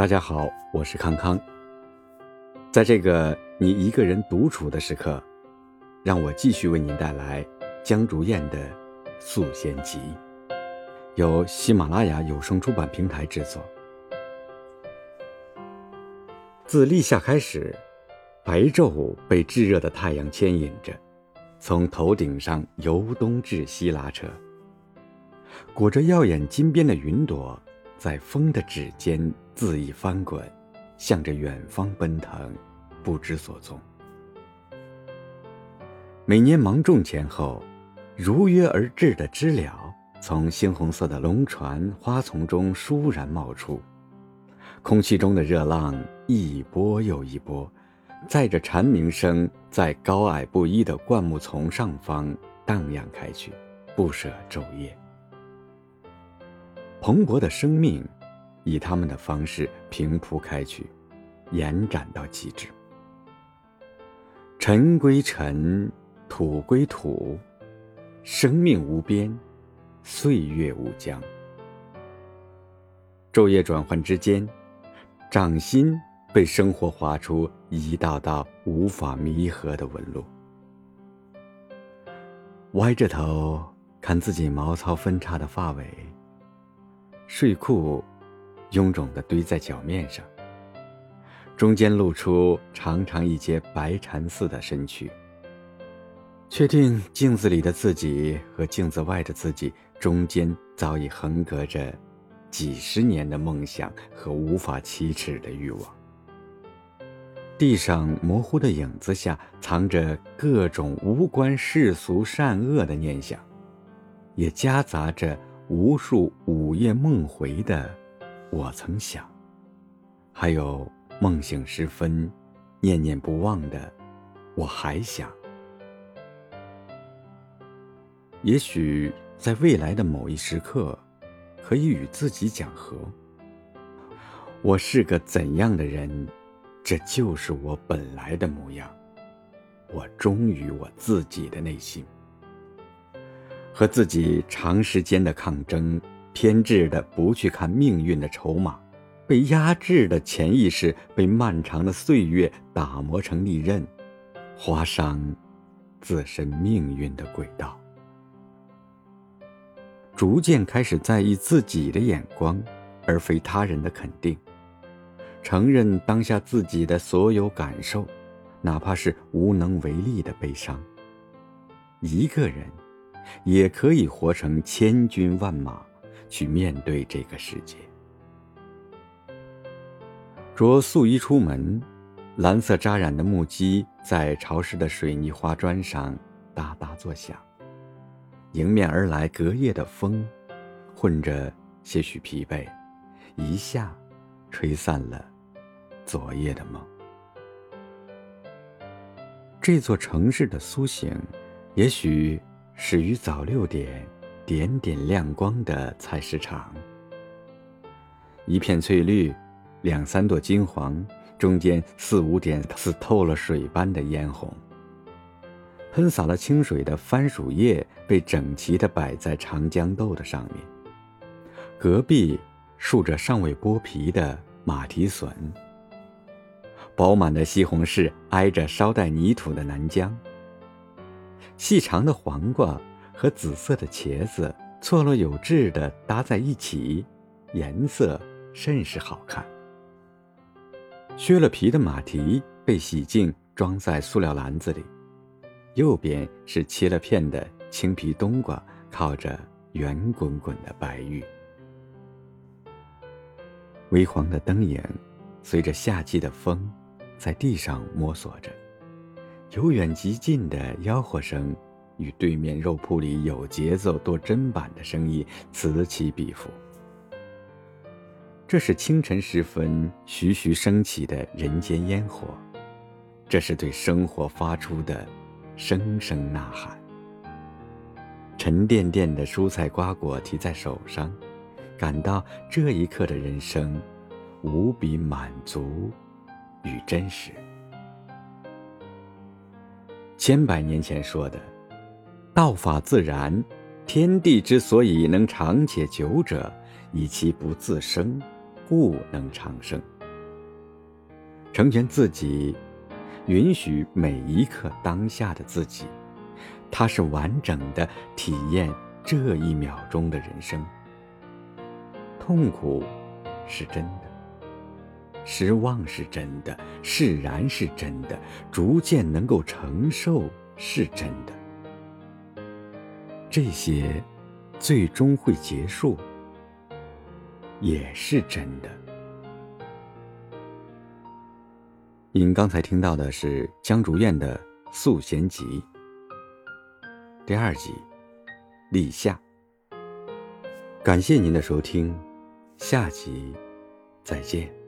大家好，我是康康。在这个你一个人独处的时刻，让我继续为您带来江竹燕的《素仙集》，由喜马拉雅有声出版平台制作。自立夏开始，白昼被炙热的太阳牵引着，从头顶上由东至西拉扯，裹着耀眼金边的云朵。在风的指尖恣意翻滚，向着远方奔腾，不知所踪。每年芒种前后，如约而至的知了从猩红色的龙船花丛中倏然冒出，空气中的热浪一波又一波，载着蝉鸣声在高矮不一的灌木丛上方荡漾开去，不舍昼夜。蓬勃的生命，以他们的方式平铺开去，延展到极致。尘归尘，土归土，生命无边，岁月无疆。昼夜转换之间，掌心被生活划出一道道无法弥合的纹路。歪着头看自己毛糙分叉的发尾。睡裤，臃肿地堆在脚面上，中间露出长长一截白蚕似的身躯。确定镜子里的自己和镜子外的自己中间早已横隔着几十年的梦想和无法启齿的欲望。地上模糊的影子下藏着各种无关世俗善恶的念想，也夹杂着。无数午夜梦回的，我曾想；还有梦醒时分，念念不忘的，我还想。也许在未来的某一时刻，可以与自己讲和。我是个怎样的人，这就是我本来的模样。我忠于我自己的内心。和自己长时间的抗争，偏执的不去看命运的筹码，被压制的潜意识被漫长的岁月打磨成利刃，划伤自身命运的轨道。逐渐开始在意自己的眼光，而非他人的肯定，承认当下自己的所有感受，哪怕是无能为力的悲伤。一个人。也可以活成千军万马，去面对这个世界。着素衣出门，蓝色扎染的木屐在潮湿的水泥花砖上哒哒作响。迎面而来隔夜的风，混着些许疲惫，一下吹散了昨夜的梦。这座城市的苏醒，也许。始于早六点，点点亮光的菜市场。一片翠绿，两三朵金黄，中间四五点似透了水般的嫣红。喷洒了清水的番薯叶被整齐地摆在长豇豆的上面。隔壁竖着尚未剥皮的马蹄笋。饱满的西红柿挨着稍带泥土的南疆。细长的黄瓜和紫色的茄子错落有致地搭在一起，颜色甚是好看。削了皮的马蹄被洗净，装在塑料篮子里。右边是切了片的青皮冬瓜，靠着圆滚滚的白玉。微黄的灯影，随着夏季的风，在地上摸索着。由远及近的吆喝声，与对面肉铺里有节奏、剁砧板的生意此起彼伏。这是清晨时分徐徐升起的人间烟火，这是对生活发出的声声呐喊。沉甸甸的蔬菜瓜果提在手上，感到这一刻的人生无比满足与真实。千百年前说的“道法自然”，天地之所以能长且久者，以其不自生，故能长生。成全自己，允许每一刻当下的自己，它是完整的体验这一秒钟的人生。痛苦是真的，失望是真的，释然是真的，逐渐能够承受是真的。这些最终会结束，也是真的。您刚才听到的是江竹燕的《素弦集》第二集《立夏》。感谢您的收听，下集再见。